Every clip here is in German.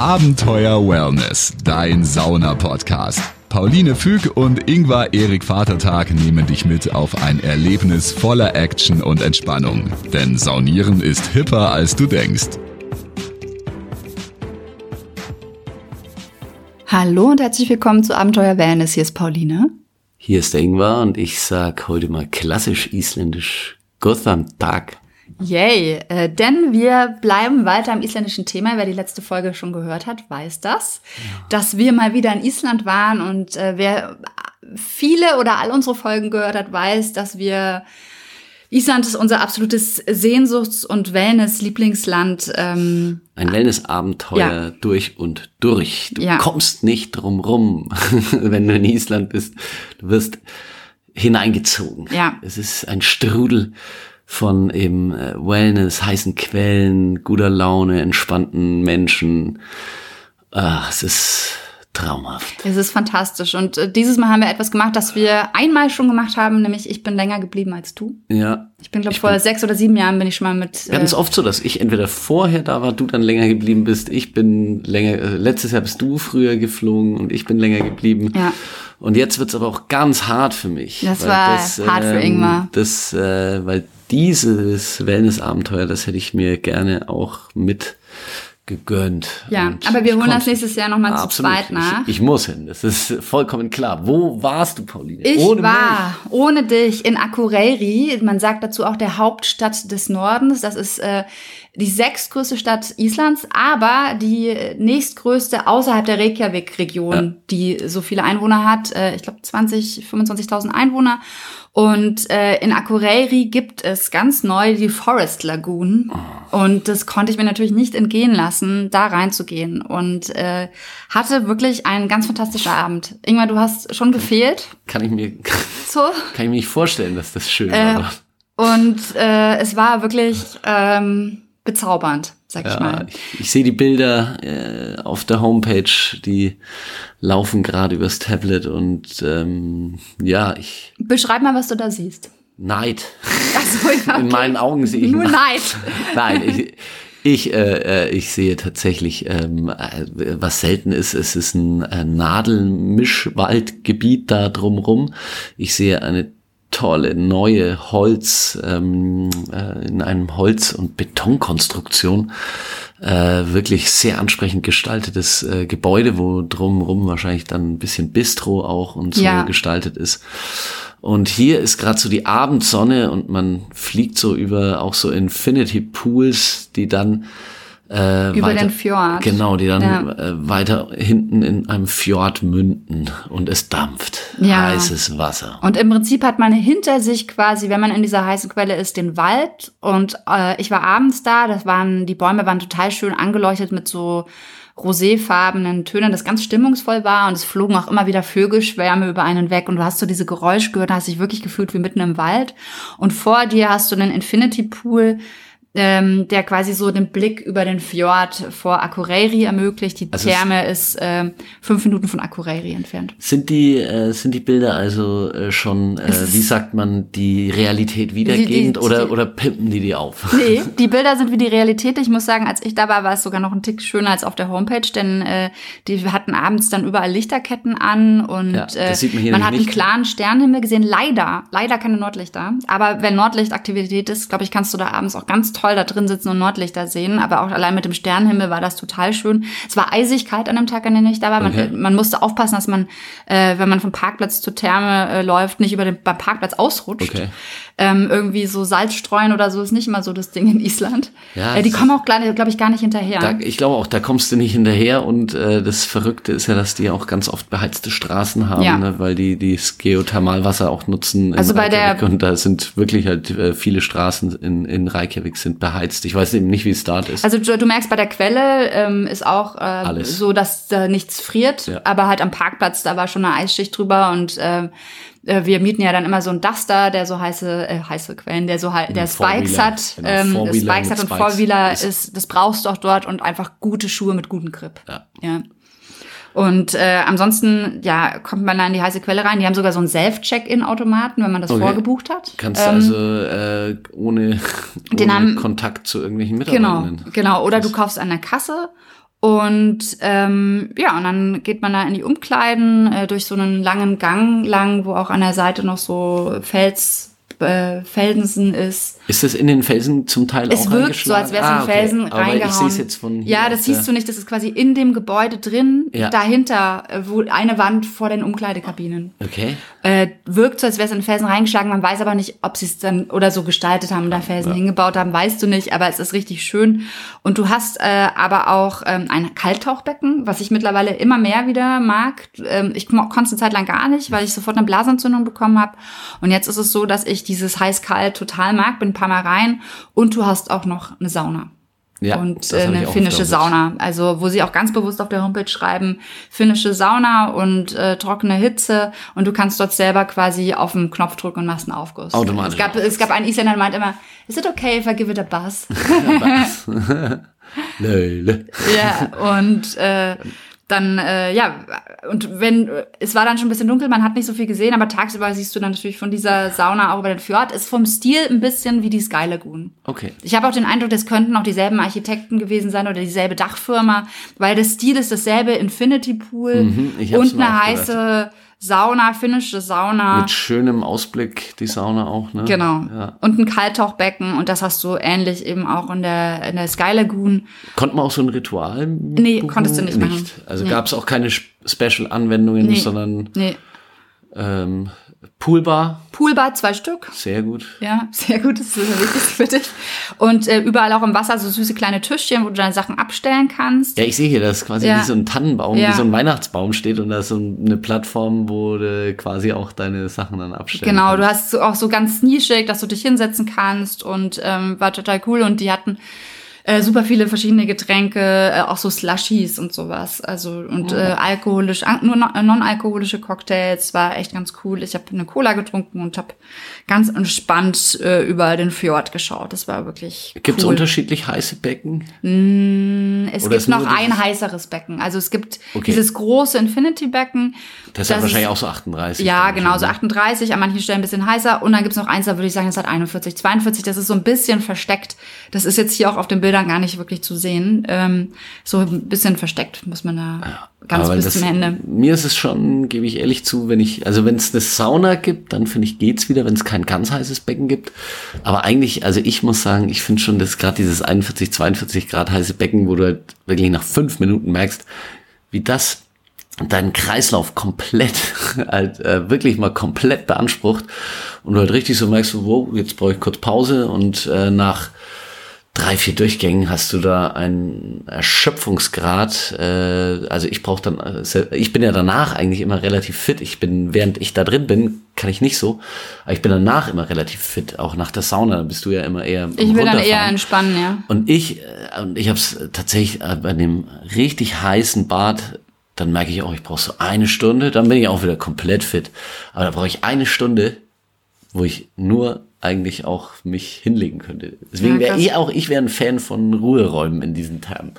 Abenteuer Wellness, dein Sauna-Podcast. Pauline Füg und Ingvar Erik Vatertag nehmen dich mit auf ein Erlebnis voller Action und Entspannung. Denn Saunieren ist hipper, als du denkst. Hallo und herzlich willkommen zu Abenteuer Wellness. Hier ist Pauline. Hier ist der Ingvar und ich sag heute mal klassisch isländisch Gotham Tag. Yay, äh, denn wir bleiben weiter am isländischen Thema. Wer die letzte Folge schon gehört hat, weiß das, ja. dass wir mal wieder in Island waren und äh, wer viele oder all unsere Folgen gehört hat, weiß, dass wir Island ist unser absolutes Sehnsuchts- und Wellness-Lieblingsland. Ähm, Ein Wellness-Abenteuer ja. durch und durch. Du ja. kommst nicht drum rum, wenn du in Island bist. Du wirst hineingezogen. Ja. Es ist ein Strudel von eben äh, Wellness, heißen Quellen, guter Laune, entspannten Menschen. Ah, es ist traumhaft. Es ist fantastisch. Und äh, dieses Mal haben wir etwas gemacht, das wir einmal schon gemacht haben, nämlich ich bin länger geblieben als du. Ja. Ich bin, glaube ich, vor sechs oder sieben Jahren bin ich schon mal mit. Wir hatten es äh, oft so, dass ich entweder vorher da war, du dann länger geblieben bist. Ich bin länger, äh, letztes Jahr bist du früher geflogen und ich bin länger geblieben. Ja. Und jetzt wird's aber auch ganz hart für mich. Das war das, hart ähm, für Ingmar. Das, äh, weil dieses Wellness-Abenteuer, das hätte ich mir gerne auch mit gegönnt. Ja, und aber wir holen das nächstes Jahr nochmal zu zweit nach. Ich, ich, muss hin, das ist vollkommen klar. Wo warst du, Pauline? Ich ohne war mich? ohne dich in Akureyri. Man sagt dazu auch der Hauptstadt des Nordens. Das ist äh, die sechstgrößte Stadt Islands, aber die nächstgrößte außerhalb der Reykjavik-Region, ja. die so viele Einwohner hat. Äh, ich glaube 20, 25.000 Einwohner. Und äh, in Akureyri gibt es ganz neu die Forest Lagoon. Oh. Und das konnte ich mir natürlich nicht entgehen lassen, da reinzugehen. Und äh, hatte wirklich einen ganz fantastischen Abend. Ingmar, du hast schon gefehlt. Kann ich mir, so. kann ich mir nicht vorstellen, dass das schön äh, war. Und äh, es war wirklich ähm, bezaubernd, sag ja, ich mal. Ich, ich sehe die Bilder äh, auf der Homepage, die laufen gerade übers Tablet und ähm, ja, ich. Beschreib mal, was du da siehst. Neid. So, ja, okay. In meinen Augen sehe ich nur Neid. Nein, ich, ich, äh, äh, ich sehe tatsächlich, ähm, äh, was selten ist, es ist ein äh, Nadelmischwaldgebiet da drumrum. Ich sehe eine tolle neue Holz ähm, äh, in einem Holz- und Betonkonstruktion äh, wirklich sehr ansprechend gestaltetes äh, Gebäude, wo drumherum wahrscheinlich dann ein bisschen Bistro auch und so ja. gestaltet ist. Und hier ist gerade so die Abendsonne und man fliegt so über auch so Infinity Pools, die dann äh, Über weiter, den Fjord. Genau, die dann ja. äh, weiter hinten in einem Fjord münden und es dampft. Ja. Heißes Wasser. Und im Prinzip hat man hinter sich quasi, wenn man in dieser heißen Quelle ist, den Wald. Und äh, ich war abends da, das waren, die Bäume waren total schön angeleuchtet mit so roséfarbenen Tönen, das ganz stimmungsvoll war und es flogen auch immer wieder Vögelschwärme über einen weg und du hast so diese Geräusch gehört, hast dich wirklich gefühlt wie mitten im Wald und vor dir hast du einen Infinity Pool, ähm, der quasi so den Blick über den Fjord vor Akureyri ermöglicht. Die also Therme ist äh, fünf Minuten von Akureyri entfernt. Sind die, äh, sind die Bilder also äh, schon, äh, wie sagt man, die Realität wiedergebend die, die, oder, oder pimpen die die auf? Nee, die Bilder sind wie die Realität. Ich muss sagen, als ich da war, war es sogar noch ein Tick schöner als auf der Homepage, denn äh, die hatten abends dann überall Lichterketten an und ja, äh, man, man hat einen klaren Sternenhimmel gesehen. Leider, leider keine Nordlichter. Aber wenn Nordlichtaktivität ist, glaube ich, kannst du da abends auch ganz toll da drin sitzen und Nordlichter sehen. Aber auch allein mit dem Sternenhimmel war das total schön. Es war eisig kalt an dem Tag, an dem ich da war. Man, okay. man musste aufpassen, dass man, äh, wenn man vom Parkplatz zur Therme äh, läuft, nicht über den beim Parkplatz ausrutscht. Okay. Ähm, irgendwie so Salz streuen oder so ist nicht immer so das Ding in Island. Ja, äh, die kommen auch, glaube ich, gar nicht hinterher. Da, ich glaube auch, da kommst du nicht hinterher. Und äh, das Verrückte ist ja, dass die auch ganz oft beheizte Straßen haben, ja. ne, weil die, die das Geothermalwasser auch nutzen. Also bei Reykjavik. der und da sind wirklich halt äh, viele Straßen in, in Reykjavik sind beheizt. Ich weiß eben nicht, wie es dort ist. Also du, du merkst, bei der Quelle ähm, ist auch äh, so, dass da nichts friert, ja. aber halt am Parkplatz, da war schon eine Eisschicht drüber und äh, äh, wir mieten ja dann immer so einen Duster, der so heiße, äh, heiße Quellen, der so halt, der Spikes hat, genau, ähm, Spikes hat und Four-Wheeler ist, das brauchst du auch dort und einfach gute Schuhe mit gutem Grip. Ja. ja. Und äh, ansonsten, ja, kommt man da in die heiße Quelle rein. Die haben sogar so einen Self-Check-In-Automaten, wenn man das okay. vorgebucht hat. Kannst ähm, du also äh, ohne, ohne haben, Kontakt zu irgendwelchen Mitarbeitern. Genau, genau. Oder du kaufst an der Kasse Und ähm, ja, und dann geht man da in die Umkleiden äh, durch so einen langen Gang lang, wo auch an der Seite noch so Fels äh, Felsen ist. Ist das in den Felsen zum Teil es auch Es wirkt so, als wäre es ah, in Felsen okay. reingehauen. ich jetzt von hier Ja, das siehst du nicht. Das ist quasi in dem Gebäude drin, ja. dahinter, äh, wo eine Wand vor den Umkleidekabinen. Okay. Äh, wirkt so, als wäre es in Felsen reingeschlagen. Man weiß aber nicht, ob sie es dann oder so gestaltet haben, da Felsen ja. hingebaut haben, weißt du nicht. Aber es ist richtig schön. Und du hast äh, aber auch ähm, ein Kalttauchbecken, was ich mittlerweile immer mehr wieder mag. Ähm, ich konnte es eine Zeit lang gar nicht, weil ich sofort eine Blasentzündung bekommen habe. Und jetzt ist es so, dass ich dieses heiß-kalt total mag, bin rein und du hast auch noch eine Sauna. Ja, und äh, eine finnische Sauna. Also wo sie auch ganz bewusst auf der Homepage schreiben, finnische Sauna und äh, trockene Hitze und du kannst dort selber quasi auf den Knopf drücken und machst einen Aufguss. Automatisch. Es gab, es gab einen Isländer, der meinte immer, is it okay if I give it a buzz? Ja, und äh, dann, äh, ja, und wenn, es war dann schon ein bisschen dunkel, man hat nicht so viel gesehen, aber tagsüber siehst du dann natürlich von dieser Sauna auch über den Fjord. Ist vom Stil ein bisschen wie die Sky Lagoon. Okay. Ich habe auch den Eindruck, das könnten auch dieselben Architekten gewesen sein oder dieselbe Dachfirma, weil das Stil ist dasselbe Infinity Pool mhm, und eine heiße Sauna, finnische Sauna. Mit schönem Ausblick, die Sauna auch, ne? Genau. Ja. Und ein Kalttauchbecken und das hast du ähnlich eben auch in der, in der Sky Lagoon. Konnte man auch so ein Ritual Nee, buchen? konntest du nicht, nicht. machen. Also nee. gab es auch keine Special-Anwendungen, nee. sondern nee. Ähm, Poolbar. Poolbar, zwei Stück. Sehr gut. Ja, sehr gut. Das ist das Wichtigste für dich. Und äh, überall auch im Wasser so süße kleine Tischchen, wo du deine Sachen abstellen kannst. Ja, ich sehe hier, dass quasi ja. wie so ein Tannenbaum, ja. wie so ein Weihnachtsbaum steht und da ist so eine Plattform, wo du quasi auch deine Sachen dann abstellst. Genau, kannst. du hast so auch so ganz nischig, dass du dich hinsetzen kannst und ähm, war total cool. Und die hatten äh, super viele verschiedene Getränke, äh, auch so Slushies und sowas. Also und oh. äh, alkoholisch, nur non-alkoholische Cocktails, war echt ganz cool. Ich habe eine Cola getrunken und habe ganz entspannt äh, über den Fjord geschaut. Das war wirklich. Gibt es cool. unterschiedlich heiße Becken? Mm, es Oder gibt noch ein heißeres Becken. Also es gibt okay. dieses große Infinity-Becken. Das, das ist wahrscheinlich auch so 38. Ja, genau, so 38, an manchen Stellen ein bisschen heißer. Und dann gibt's noch eins, da würde ich sagen, das hat 41, 42. Das ist so ein bisschen versteckt. Das ist jetzt hier auch auf dem Bildern gar nicht wirklich zu sehen. Ähm, so ein bisschen versteckt muss man da ja, ganz bis das, zum Ende. Mir ist es schon, gebe ich ehrlich zu, wenn ich, also wenn es eine Sauna gibt, dann finde ich, geht's wieder, wenn es kein ganz heißes Becken gibt. Aber eigentlich, also ich muss sagen, ich finde schon, dass gerade dieses 41, 42 Grad heiße Becken, wo du halt wirklich nach fünf Minuten merkst, wie das deinen Kreislauf komplett, halt, äh, wirklich mal komplett beansprucht und du halt richtig so merkst, wow, jetzt brauche ich kurz Pause und äh, nach drei, vier Durchgängen hast du da einen Erschöpfungsgrad. Äh, also ich brauche dann, äh, ich bin ja danach eigentlich immer relativ fit. Ich bin, während ich da drin bin, kann ich nicht so. Aber ich bin danach immer relativ fit, auch nach der Sauna. Da bist du ja immer eher. Ich will dann eher entspannen, ja. Und ich, äh, und ich habe es tatsächlich bei dem richtig heißen Bad dann merke ich auch, ich brauche so eine Stunde, dann bin ich auch wieder komplett fit. Aber da brauche ich eine Stunde, wo ich nur eigentlich auch mich hinlegen könnte. Deswegen wäre ich auch, ich wäre ein Fan von Ruheräumen in diesen Termen.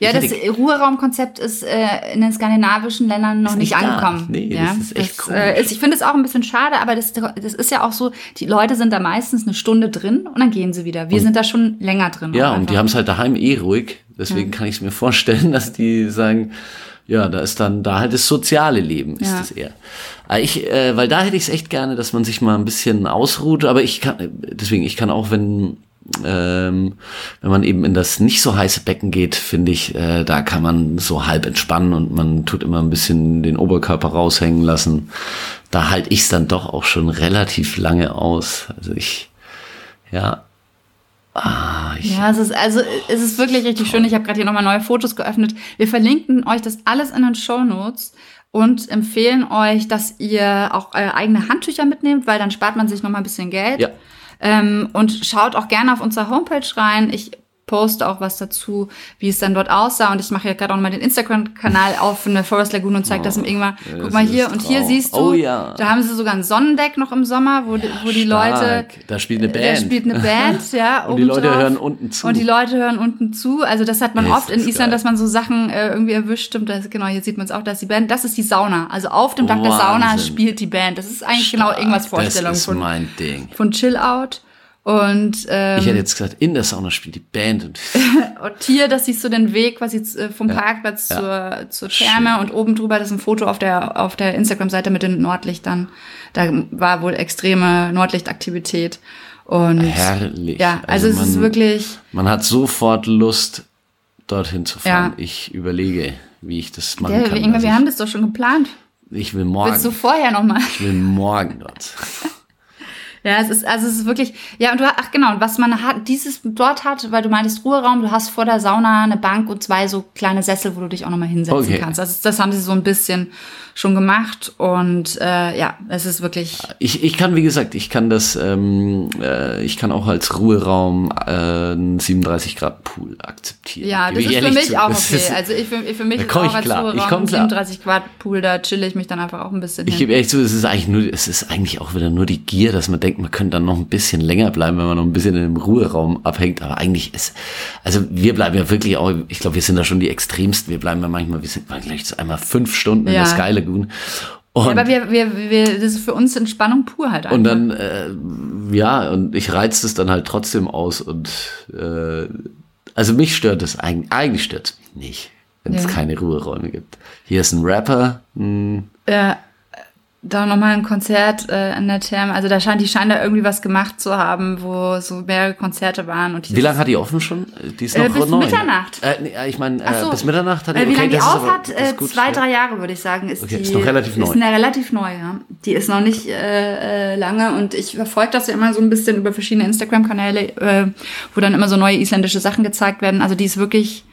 Ja, das Ruheraumkonzept ist äh, in den skandinavischen Ländern noch nicht, nicht angekommen. Nee, ja, das ist echt das, äh, ist, Ich finde es auch ein bisschen schade, aber das, das ist ja auch so, die Leute sind da meistens eine Stunde drin und dann gehen sie wieder. Wir und, sind da schon länger drin. Ja, und die haben es halt daheim eh ruhig. Deswegen ja. kann ich es mir vorstellen, dass die sagen, ja, da ist dann da halt das soziale Leben ist ja. es eher. Ich, äh, weil da hätte ich es echt gerne, dass man sich mal ein bisschen ausruht. Aber ich kann, deswegen, ich kann auch, wenn ähm, wenn man eben in das nicht so heiße Becken geht, finde ich, äh, da kann man so halb entspannen und man tut immer ein bisschen den Oberkörper raushängen lassen. Da halte ich es dann doch auch schon relativ lange aus. Also ich, ja, Ah, ja, es ist also es ist wirklich richtig schön. Ich habe gerade hier nochmal neue Fotos geöffnet. Wir verlinken euch das alles in den Show Notes und empfehlen euch, dass ihr auch äh, eigene Handtücher mitnehmt, weil dann spart man sich nochmal ein bisschen Geld. Ja. Ähm, und schaut auch gerne auf unserer Homepage rein. Ich poste auch was dazu, wie es dann dort aussah. Und ich mache ja gerade auch mal den Instagram-Kanal auf eine Forest Lagoon und zeige oh, das im Ingwer. Guck mal hier und hier siehst du, oh, ja. da haben sie sogar ein Sonnendeck noch im Sommer, wo, ja, wo die Leute. Da spielt eine Band. Da spielt eine Band, ja. und die Leute drauf. hören unten zu. Und die Leute hören unten zu. Also das hat man oft in Island, geil. dass man so Sachen äh, irgendwie erwischt. Und das, genau, hier sieht man es auch, dass die Band, das ist die Sauna. Also auf dem Dach der Sauna spielt die Band. Das ist eigentlich genau Stark. genau irgendwas Vorstellung das ist von, mein Ding. von Chill Out. Und ähm, ich hätte jetzt gesagt, in der Sauna spielt die Band. Und, und hier, das siehst du den Weg quasi äh, vom ja, Parkplatz ja. zur, zur Therme Schön. und oben drüber das ist ein Foto auf der auf der Instagram-Seite mit den Nordlichtern. Da war wohl extreme Nordlichtaktivität. Und Herrlich. Ja, also, also man, es ist wirklich. Man hat sofort Lust, dorthin zu fahren. Ja. Ich überlege, wie ich das machen ja, kann. Inge, wir haben das doch schon geplant. Ich will morgen. Willst du vorher nochmal? Ich will morgen dort. Ja, es ist, also es ist wirklich, ja, und du, ach genau, was man hat, dieses dort hat, weil du meintest Ruheraum, du hast vor der Sauna eine Bank und zwei so kleine Sessel, wo du dich auch nochmal hinsetzen okay. kannst. Also das haben sie so ein bisschen schon gemacht und äh, ja, es ist wirklich. Ich, ich kann, wie gesagt, ich kann das, ähm, äh, ich kann auch als Ruheraum äh, einen 37 Grad Pool akzeptieren. Ja, das ist für mich zu. auch okay. Also ich, für, für mich ist auch als klar. Ruheraum ich 37 Grad Pool, da chill ich mich dann einfach auch ein bisschen. Ich gebe ehrlich zu, es ist eigentlich nur, es ist eigentlich auch wieder nur die Gier, dass man denkt, man könnte dann noch ein bisschen länger bleiben, wenn man noch ein bisschen in dem Ruheraum abhängt. Aber eigentlich ist, also wir bleiben ja wirklich auch, ich glaube, wir sind da schon die extremsten. Wir bleiben ja manchmal, wir sind vielleicht einmal fünf Stunden ja. in der Sky Lagoon. Und, ja, aber wir, wir, wir, das ist für uns Entspannung pur halt einfach. Und dann, äh, ja, und ich reiz das dann halt trotzdem aus und äh, also mich stört das eigentlich, eigentlich stört es mich nicht, wenn es keine Ruheräume gibt. Hier ist ein Rapper. Mh, hm. ja, da nochmal ein Konzert äh, in der Therme. Also da scheint die scheinen da irgendwie was gemacht zu haben, wo so mehrere Konzerte waren. Und wie lange hat die offen schon? Die ist äh, noch äh, bis neu. Mitternacht. Äh, nee, ich meine, äh, so. bis Mitternacht hat die. Äh, wie okay, lange die auf hat? Äh, zwei, drei Jahre würde ich sagen. Ist okay, die, ist noch relativ neu. Ist eine relativ neu, ja. Die ist noch nicht äh, äh, lange und ich verfolge das ja immer so ein bisschen über verschiedene Instagram-Kanäle, äh, wo dann immer so neue isländische Sachen gezeigt werden. Also die ist wirklich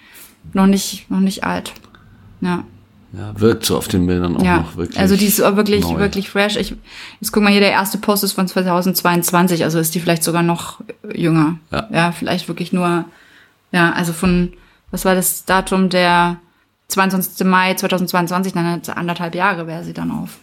noch nicht noch nicht alt. Ja. Ja, wirkt so auf den Bildern auch ja, noch wirklich. Also die ist wirklich, neu. wirklich fresh. Ich, jetzt guck mal hier, der erste Post ist von 2022, also ist die vielleicht sogar noch jünger. Ja. ja, vielleicht wirklich nur, ja, also von, was war das Datum, der 22. Mai 2022, dann anderthalb Jahre wäre sie dann auf.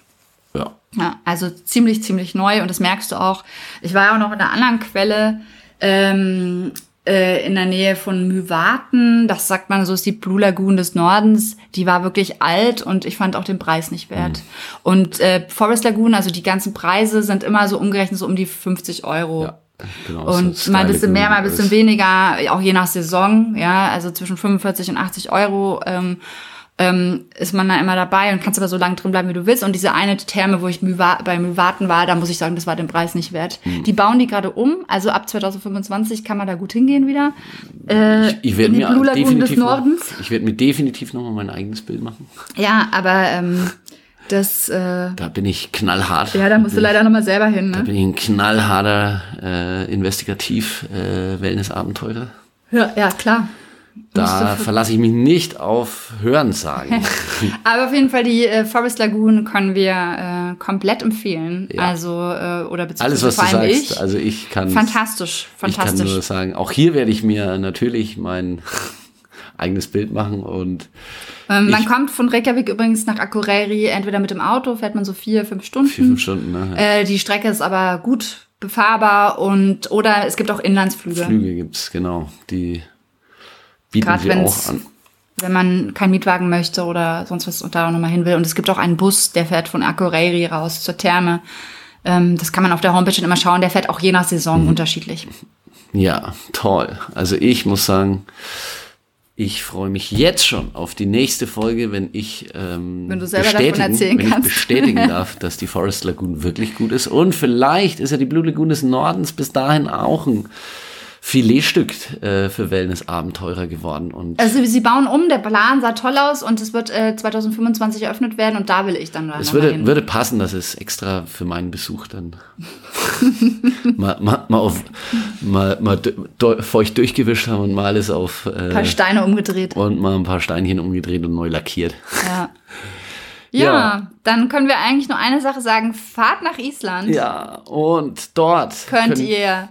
Ja. Ja, also ziemlich, ziemlich neu und das merkst du auch. Ich war ja auch noch in einer anderen Quelle, ähm, äh, in der Nähe von Mywaten. Das sagt man so, ist die Blue Lagoon des Nordens. Die war wirklich alt und ich fand auch den Preis nicht wert. Mhm. Und äh, Forest Lagoon, also die ganzen Preise sind immer so umgerechnet so um die 50 Euro. Ja. Genau, und mal ein bisschen mehr, mal ein bisschen weniger, auch je nach Saison, ja, also zwischen 45 und 80 Euro. Ähm, ähm, ist man da immer dabei und kannst aber so lange drin bleiben, wie du willst. Und diese eine Therme, wo ich bei Müwaten war, da muss ich sagen, das war den Preis nicht wert. Mhm. Die bauen die gerade um, also ab 2025 kann man da gut hingehen wieder. Äh, ich, ich werde mir Blue definitiv des Nordens. Noch, ich werde mir definitiv noch mal mein eigenes Bild machen. Ja, aber ähm, das. Äh, da bin ich knallhart. Ja, da musst du leider noch mal selber hin. Ne? Da bin ich ein knallharter äh, investigativ äh. Ja, ja, klar. Da verlasse ich mich nicht auf Hörensagen. Aber auf jeden Fall die äh, Forest Lagoon können wir äh, komplett empfehlen. Ja. Also äh, oder beziehungsweise alles was du sagst. Ich. Also ich kann fantastisch, fantastisch. Ich kann nur sagen, auch hier werde ich mir natürlich mein eigenes Bild machen und ähm, man kommt von Reykjavik übrigens nach Akureyri entweder mit dem Auto, fährt man so vier, fünf Stunden. Vier, fünf Stunden, ne? Ja. Äh, die Strecke ist aber gut befahrbar und oder es gibt auch Inlandsflüge. Flüge gibt's genau, die bieten Grad sie auch an. Wenn man keinen Mietwagen möchte oder sonst was und da nochmal hin will. Und es gibt auch einen Bus, der fährt von Akureyri raus zur Therme. Ähm, das kann man auf der Homepage immer schauen. Der fährt auch je nach Saison mhm. unterschiedlich. Ja, toll. Also ich muss sagen, ich freue mich jetzt schon auf die nächste Folge, wenn ich, ähm, wenn du selber davon erzählen wenn kannst. ich bestätigen darf, dass die Forest Lagoon wirklich gut ist. Und vielleicht ist ja die Blue Lagoon des Nordens bis dahin auch ein Filetstück äh, für Wellness-Abenteurer geworden. Und also sie bauen um, der Plan sah toll aus und es wird äh, 2025 eröffnet werden und da will ich dann Es würde, würde passen, dass es extra für meinen Besuch dann mal, mal, mal, auf, mal, mal feucht durchgewischt haben und mal alles auf äh, ein paar Steine umgedreht. Und mal ein paar Steinchen umgedreht und neu lackiert. Ja. Ja, ja, dann können wir eigentlich nur eine Sache sagen. Fahrt nach Island. Ja, und dort könnt ihr